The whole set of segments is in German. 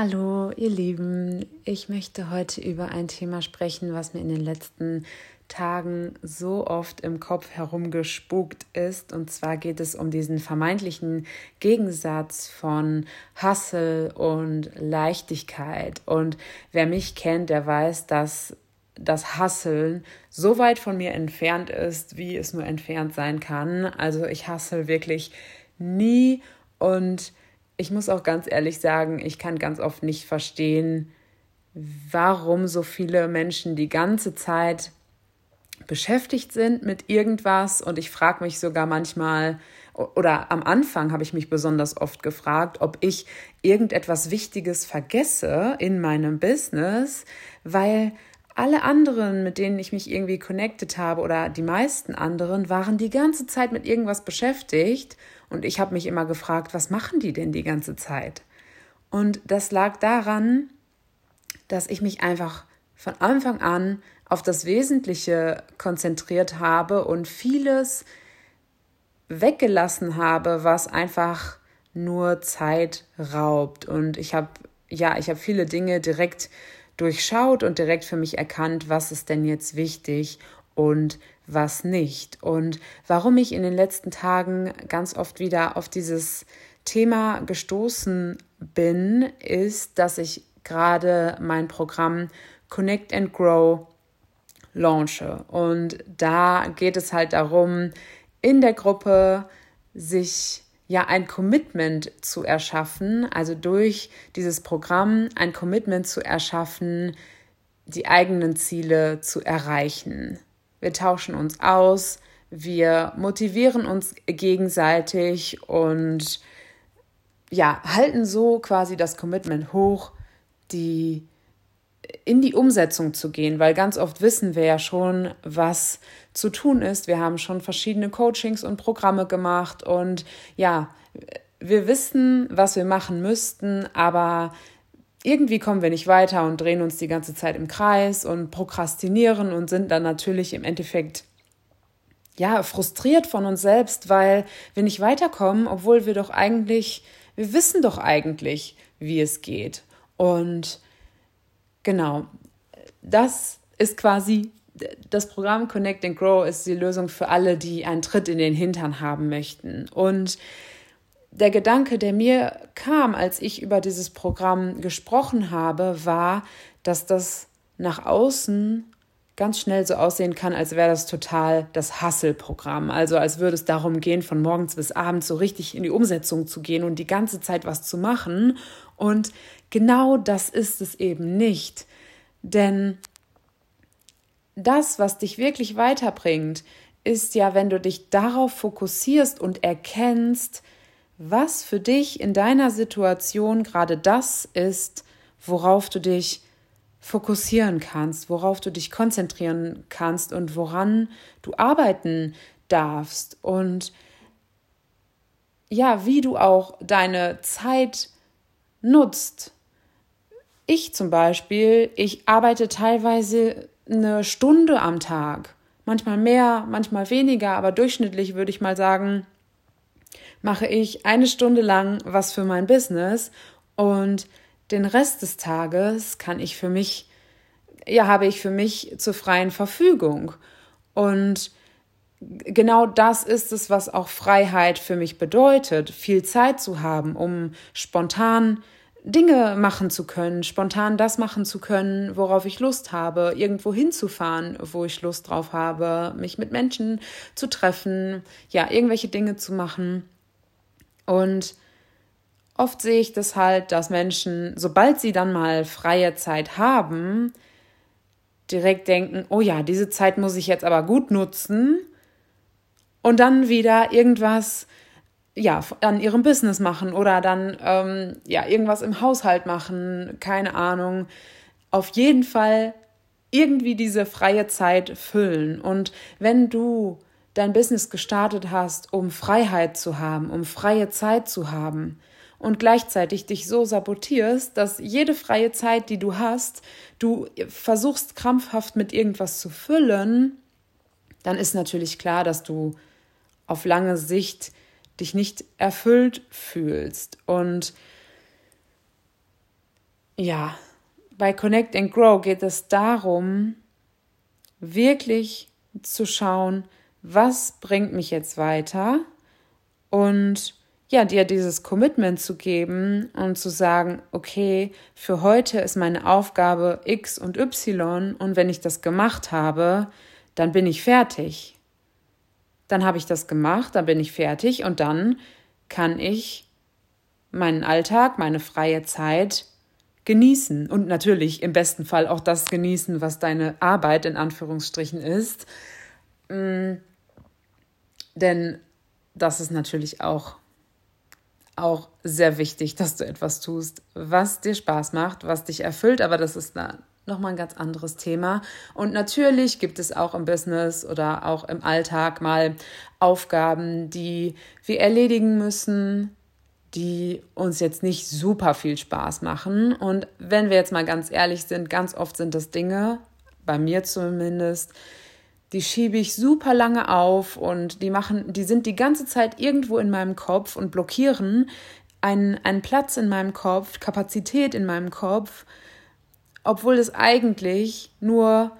Hallo, ihr Lieben. Ich möchte heute über ein Thema sprechen, was mir in den letzten Tagen so oft im Kopf herumgespukt ist. Und zwar geht es um diesen vermeintlichen Gegensatz von Hustle und Leichtigkeit. Und wer mich kennt, der weiß, dass das Hasseln so weit von mir entfernt ist, wie es nur entfernt sein kann. Also ich hassel wirklich nie und ich muss auch ganz ehrlich sagen, ich kann ganz oft nicht verstehen, warum so viele Menschen die ganze Zeit beschäftigt sind mit irgendwas. Und ich frage mich sogar manchmal, oder am Anfang habe ich mich besonders oft gefragt, ob ich irgendetwas Wichtiges vergesse in meinem Business, weil alle anderen, mit denen ich mich irgendwie connected habe oder die meisten anderen, waren die ganze Zeit mit irgendwas beschäftigt und ich habe mich immer gefragt, was machen die denn die ganze Zeit? Und das lag daran, dass ich mich einfach von Anfang an auf das Wesentliche konzentriert habe und vieles weggelassen habe, was einfach nur Zeit raubt. Und ich habe, ja, ich habe viele Dinge direkt durchschaut und direkt für mich erkannt, was ist denn jetzt wichtig und was nicht. Und warum ich in den letzten Tagen ganz oft wieder auf dieses Thema gestoßen bin, ist, dass ich gerade mein Programm Connect and Grow launche. Und da geht es halt darum, in der Gruppe sich ja ein Commitment zu erschaffen, also durch dieses Programm ein Commitment zu erschaffen, die eigenen Ziele zu erreichen. Wir tauschen uns aus, wir motivieren uns gegenseitig und ja, halten so quasi das Commitment hoch, die in die Umsetzung zu gehen, weil ganz oft wissen wir ja schon, was zu tun ist. Wir haben schon verschiedene Coachings und Programme gemacht und ja, wir wissen, was wir machen müssten, aber irgendwie kommen wir nicht weiter und drehen uns die ganze Zeit im Kreis und prokrastinieren und sind dann natürlich im Endeffekt ja frustriert von uns selbst, weil wir nicht weiterkommen, obwohl wir doch eigentlich, wir wissen doch eigentlich, wie es geht. Und genau, das ist quasi das Programm Connect and Grow ist die Lösung für alle, die einen Tritt in den Hintern haben möchten. Und der Gedanke, der mir kam, als ich über dieses Programm gesprochen habe, war, dass das nach außen ganz schnell so aussehen kann, als wäre das total das Hustle-Programm. Also als würde es darum gehen, von morgens bis abends so richtig in die Umsetzung zu gehen und die ganze Zeit was zu machen. Und genau das ist es eben nicht. Denn das, was dich wirklich weiterbringt, ist ja, wenn du dich darauf fokussierst und erkennst, was für dich in deiner Situation gerade das ist, worauf du dich fokussieren kannst, worauf du dich konzentrieren kannst und woran du arbeiten darfst und ja, wie du auch deine Zeit nutzt. Ich zum Beispiel, ich arbeite teilweise eine Stunde am Tag, manchmal mehr, manchmal weniger, aber durchschnittlich würde ich mal sagen, mache ich eine Stunde lang was für mein Business und den Rest des Tages kann ich für mich, ja, habe ich für mich zur freien Verfügung. Und genau das ist es, was auch Freiheit für mich bedeutet, viel Zeit zu haben, um spontan Dinge machen zu können, spontan das machen zu können, worauf ich Lust habe, irgendwo hinzufahren, wo ich Lust drauf habe, mich mit Menschen zu treffen, ja, irgendwelche Dinge zu machen. Und oft sehe ich das halt, dass Menschen, sobald sie dann mal freie Zeit haben, direkt denken, oh ja, diese Zeit muss ich jetzt aber gut nutzen und dann wieder irgendwas ja, an ihrem Business machen oder dann ähm, ja, irgendwas im Haushalt machen, keine Ahnung. Auf jeden Fall irgendwie diese freie Zeit füllen. Und wenn du dein Business gestartet hast, um Freiheit zu haben, um freie Zeit zu haben und gleichzeitig dich so sabotierst, dass jede freie Zeit, die du hast, du versuchst krampfhaft mit irgendwas zu füllen, dann ist natürlich klar, dass du auf lange Sicht dich nicht erfüllt fühlst. Und ja, bei Connect and Grow geht es darum, wirklich zu schauen, was bringt mich jetzt weiter und ja, dir dieses Commitment zu geben und zu sagen, okay, für heute ist meine Aufgabe X und Y und wenn ich das gemacht habe, dann bin ich fertig. Dann habe ich das gemacht, dann bin ich fertig und dann kann ich meinen Alltag, meine freie Zeit genießen und natürlich im besten Fall auch das genießen, was deine Arbeit in Anführungsstrichen ist. Mm, denn das ist natürlich auch, auch sehr wichtig, dass du etwas tust, was dir Spaß macht, was dich erfüllt, aber das ist nochmal ein ganz anderes Thema. Und natürlich gibt es auch im Business oder auch im Alltag mal Aufgaben, die wir erledigen müssen, die uns jetzt nicht super viel Spaß machen. Und wenn wir jetzt mal ganz ehrlich sind, ganz oft sind das Dinge, bei mir zumindest, die schiebe ich super lange auf und die machen, die sind die ganze Zeit irgendwo in meinem Kopf und blockieren einen, einen Platz in meinem Kopf, Kapazität in meinem Kopf, obwohl es eigentlich nur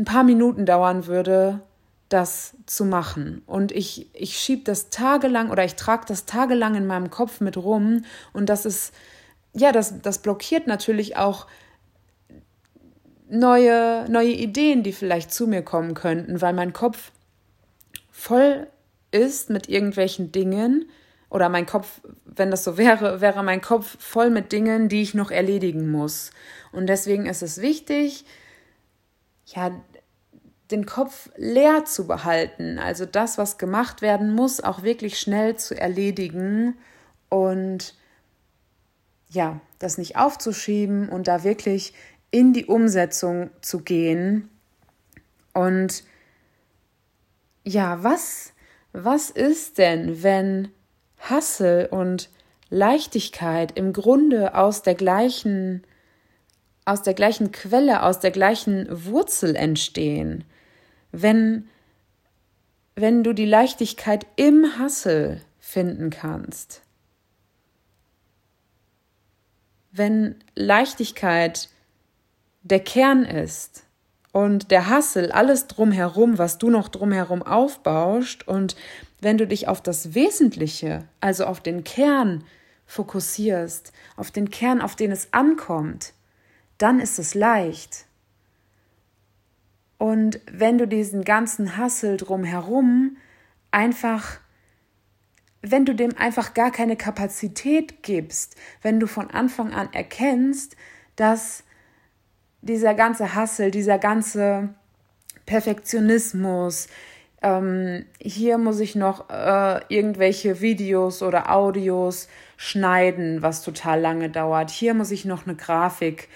ein paar Minuten dauern würde, das zu machen. Und ich, ich schiebe das tagelang oder ich trage das tagelang in meinem Kopf mit rum. Und das ist, ja, das, das blockiert natürlich auch neue, neue Ideen, die vielleicht zu mir kommen könnten, weil mein Kopf voll ist mit irgendwelchen Dingen oder mein Kopf, wenn das so wäre, wäre mein Kopf voll mit Dingen, die ich noch erledigen muss. Und deswegen ist es wichtig, ja, den Kopf leer zu behalten, also das, was gemacht werden muss, auch wirklich schnell zu erledigen und ja, das nicht aufzuschieben und da wirklich in die Umsetzung zu gehen. Und ja, was, was ist denn, wenn Hassel und Leichtigkeit im Grunde aus der gleichen aus der gleichen Quelle, aus der gleichen Wurzel entstehen? wenn, wenn du die Leichtigkeit im Hassel finden kannst. Wenn Leichtigkeit der Kern ist und der Hassel alles drumherum, was du noch drumherum aufbaust und wenn du dich auf das Wesentliche, also auf den Kern fokussierst, auf den Kern, auf den es ankommt, dann ist es leicht. Und wenn du diesen ganzen Hassel drumherum einfach, wenn du dem einfach gar keine Kapazität gibst, wenn du von Anfang an erkennst, dass dieser ganze Hassel, dieser ganze Perfektionismus, ähm, hier muss ich noch äh, irgendwelche Videos oder Audios schneiden, was total lange dauert. Hier muss ich noch eine Grafik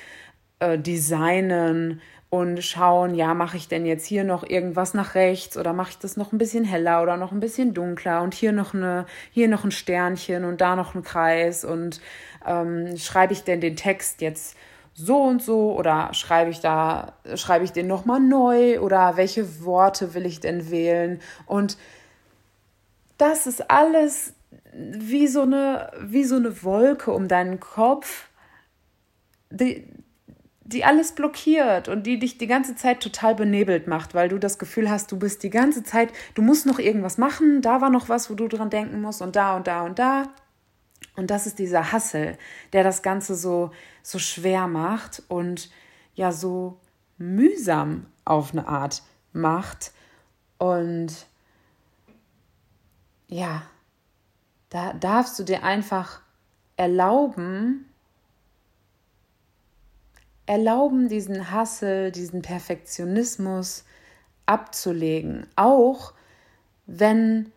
äh, designen und schauen, ja, mache ich denn jetzt hier noch irgendwas nach rechts oder mache ich das noch ein bisschen heller oder noch ein bisschen dunkler und hier noch eine, hier noch ein Sternchen und da noch ein Kreis und ähm, schreibe ich denn den Text jetzt so und so oder schreibe ich da, schreibe ich den nochmal neu oder welche Worte will ich denn wählen und das ist alles wie so eine, wie so eine Wolke um deinen Kopf, die, die alles blockiert und die dich die ganze Zeit total benebelt macht, weil du das Gefühl hast, du bist die ganze Zeit, du musst noch irgendwas machen, da war noch was, wo du dran denken musst und da und da und da. Und das ist dieser Hassel, der das Ganze so, so schwer macht und ja so mühsam auf eine Art macht. Und ja, da darfst du dir einfach erlauben, erlauben, diesen Hassel, diesen Perfektionismus abzulegen. Auch wenn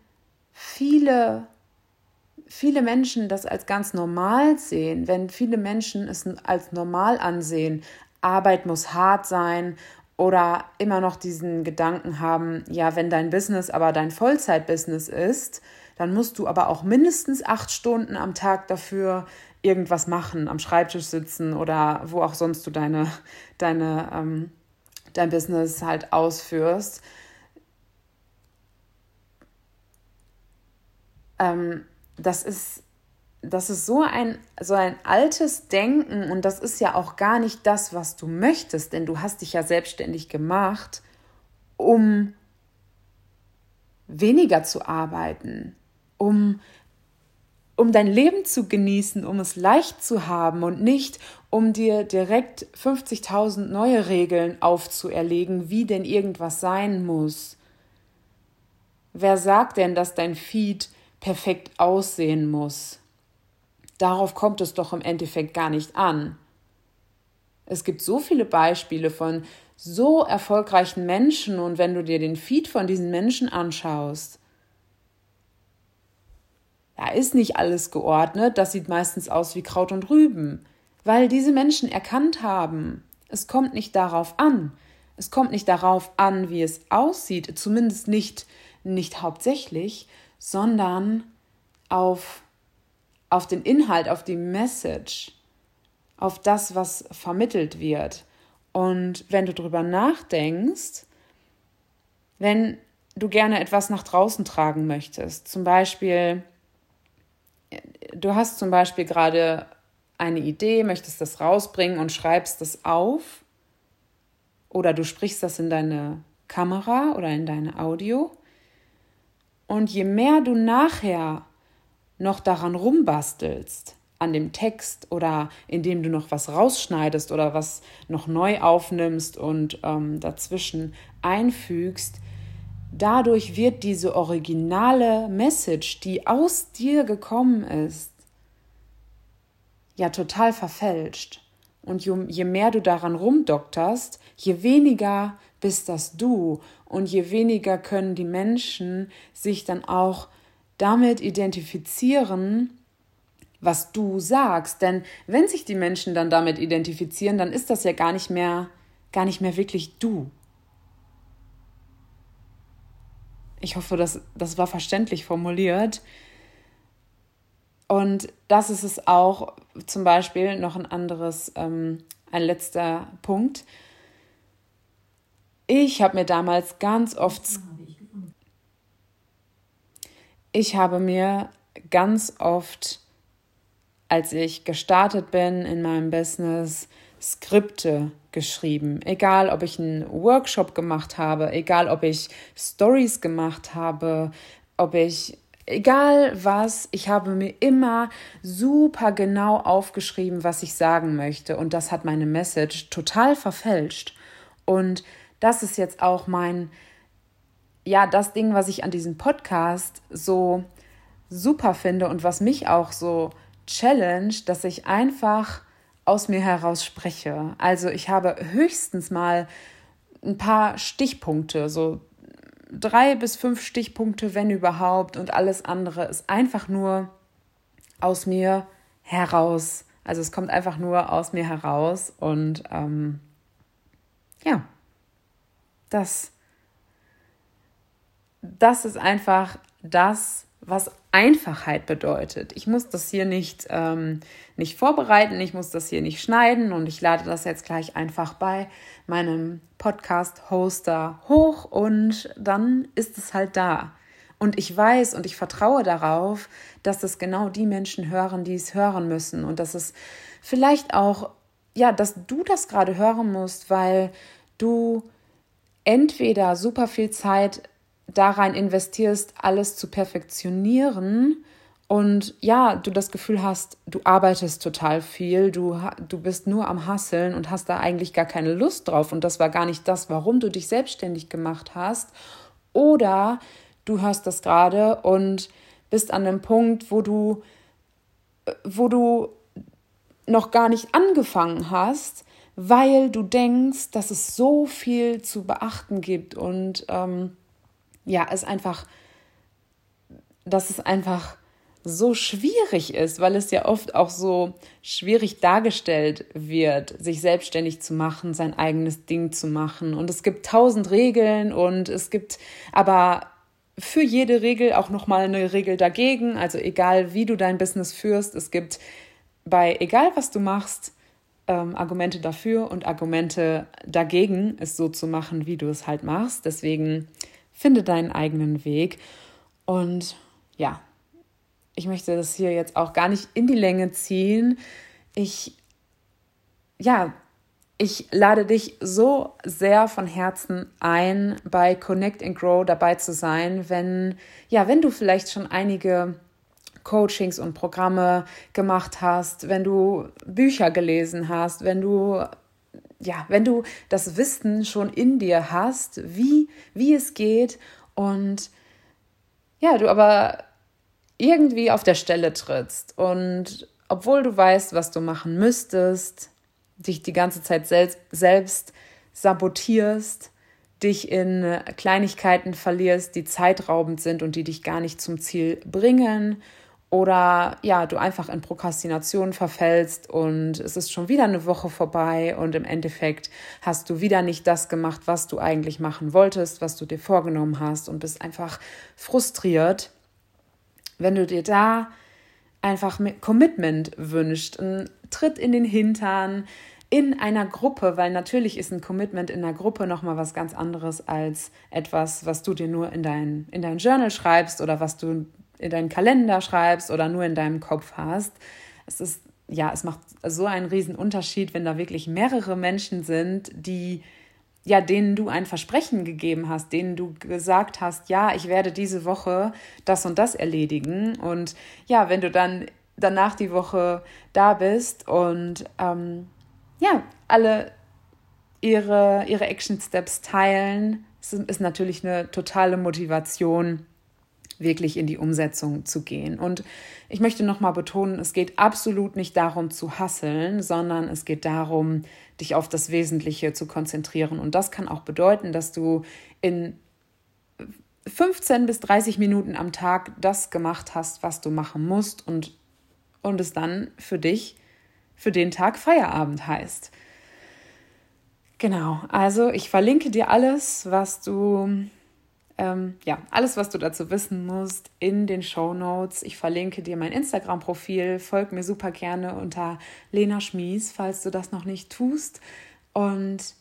viele, viele Menschen das als ganz normal sehen, wenn viele Menschen es als normal ansehen, Arbeit muss hart sein oder immer noch diesen Gedanken haben, ja, wenn dein Business aber dein Vollzeitbusiness ist, dann musst du aber auch mindestens acht Stunden am Tag dafür irgendwas machen, am Schreibtisch sitzen oder wo auch sonst du deine, deine, ähm, dein Business halt ausführst. Ähm, das ist das ist so ein, so ein altes Denken und das ist ja auch gar nicht das, was du möchtest, denn du hast dich ja selbstständig gemacht, um weniger zu arbeiten, um, um dein Leben zu genießen, um es leicht zu haben und nicht, um dir direkt 50.000 neue Regeln aufzuerlegen, wie denn irgendwas sein muss. Wer sagt denn, dass dein Feed perfekt aussehen muss? Darauf kommt es doch im Endeffekt gar nicht an. Es gibt so viele Beispiele von so erfolgreichen Menschen und wenn du dir den Feed von diesen Menschen anschaust, da ist nicht alles geordnet, das sieht meistens aus wie Kraut und Rüben, weil diese Menschen erkannt haben, es kommt nicht darauf an. Es kommt nicht darauf an, wie es aussieht, zumindest nicht, nicht hauptsächlich, sondern auf, auf den Inhalt, auf die Message, auf das, was vermittelt wird. Und wenn du darüber nachdenkst, wenn du gerne etwas nach draußen tragen möchtest, zum Beispiel, du hast zum Beispiel gerade eine Idee, möchtest das rausbringen und schreibst das auf, oder du sprichst das in deine Kamera oder in deine Audio. Und je mehr du nachher noch daran rumbastelst, an dem Text oder indem du noch was rausschneidest oder was noch neu aufnimmst und ähm, dazwischen einfügst, dadurch wird diese originale Message, die aus dir gekommen ist, ja total verfälscht. Und je mehr du daran rumdokterst, je weniger bist das du und je weniger können die Menschen sich dann auch damit identifizieren, was du sagst. Denn wenn sich die Menschen dann damit identifizieren, dann ist das ja gar nicht mehr, gar nicht mehr wirklich du. Ich hoffe, das, das war verständlich formuliert. Und das ist es auch zum Beispiel noch ein anderes, ähm, ein letzter Punkt. Ich habe mir damals ganz oft, ich habe mir ganz oft als ich gestartet bin in meinem Business, Skripte geschrieben. Egal, ob ich einen Workshop gemacht habe, egal, ob ich Stories gemacht habe, ob ich, egal was, ich habe mir immer super genau aufgeschrieben, was ich sagen möchte. Und das hat meine Message total verfälscht. Und das ist jetzt auch mein, ja, das Ding, was ich an diesem Podcast so super finde und was mich auch so Challenge, dass ich einfach aus mir heraus spreche. Also ich habe höchstens mal ein paar Stichpunkte, so drei bis fünf Stichpunkte, wenn überhaupt, und alles andere ist einfach nur aus mir heraus. Also es kommt einfach nur aus mir heraus und ähm, ja, das, das ist einfach das, was Einfachheit bedeutet. Ich muss das hier nicht, ähm, nicht vorbereiten, ich muss das hier nicht schneiden und ich lade das jetzt gleich einfach bei meinem Podcast-Hoster hoch und dann ist es halt da. Und ich weiß und ich vertraue darauf, dass es genau die Menschen hören, die es hören müssen und dass es vielleicht auch, ja, dass du das gerade hören musst, weil du entweder super viel Zeit da rein investierst, alles zu perfektionieren und ja, du das Gefühl hast, du arbeitest total viel, du, du bist nur am Hasseln und hast da eigentlich gar keine Lust drauf und das war gar nicht das, warum du dich selbstständig gemacht hast. Oder du hörst das gerade und bist an dem Punkt, wo du, wo du noch gar nicht angefangen hast, weil du denkst, dass es so viel zu beachten gibt und ähm, ja, es einfach, dass es einfach so schwierig ist, weil es ja oft auch so schwierig dargestellt wird, sich selbstständig zu machen, sein eigenes Ding zu machen. Und es gibt tausend Regeln und es gibt aber für jede Regel auch nochmal eine Regel dagegen. Also egal wie du dein Business führst, es gibt bei egal was du machst, ähm, Argumente dafür und Argumente dagegen, es so zu machen, wie du es halt machst. Deswegen Finde deinen eigenen Weg. Und ja, ich möchte das hier jetzt auch gar nicht in die Länge ziehen. Ich, ja, ich lade dich so sehr von Herzen ein, bei Connect and Grow dabei zu sein, wenn, ja, wenn du vielleicht schon einige Coachings und Programme gemacht hast, wenn du Bücher gelesen hast, wenn du ja, wenn du das Wissen schon in dir hast, wie, wie es geht und ja, du aber irgendwie auf der Stelle trittst und obwohl du weißt, was du machen müsstest, dich die ganze Zeit selbst, selbst sabotierst, dich in Kleinigkeiten verlierst, die zeitraubend sind und die dich gar nicht zum Ziel bringen oder ja, du einfach in Prokrastination verfällst und es ist schon wieder eine Woche vorbei und im Endeffekt hast du wieder nicht das gemacht, was du eigentlich machen wolltest, was du dir vorgenommen hast und bist einfach frustriert. Wenn du dir da einfach Commitment wünscht, einen Tritt in den Hintern, in einer Gruppe, weil natürlich ist ein Commitment in einer Gruppe nochmal was ganz anderes als etwas, was du dir nur in dein, in dein Journal schreibst oder was du in deinen Kalender schreibst oder nur in deinem Kopf hast. Es ist, ja, es macht so einen riesen Unterschied, wenn da wirklich mehrere Menschen sind, die ja, denen du ein Versprechen gegeben hast, denen du gesagt hast, ja, ich werde diese Woche das und das erledigen. Und ja, wenn du dann danach die Woche da bist und ähm, ja, alle ihre, ihre Action Steps teilen, ist, ist natürlich eine totale Motivation, wirklich in die Umsetzung zu gehen. Und ich möchte nochmal betonen, es geht absolut nicht darum zu hasseln, sondern es geht darum, dich auf das Wesentliche zu konzentrieren. Und das kann auch bedeuten, dass du in 15 bis 30 Minuten am Tag das gemacht hast, was du machen musst und, und es dann für dich, für den Tag Feierabend heißt. Genau, also ich verlinke dir alles, was du ähm, ja, alles, was du dazu wissen musst, in den Show Notes. Ich verlinke dir mein Instagram-Profil. Folg mir super gerne unter Lena Schmies, falls du das noch nicht tust. Und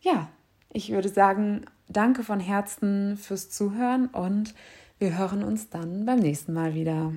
ja, ich würde sagen, danke von Herzen fürs Zuhören und wir hören uns dann beim nächsten Mal wieder.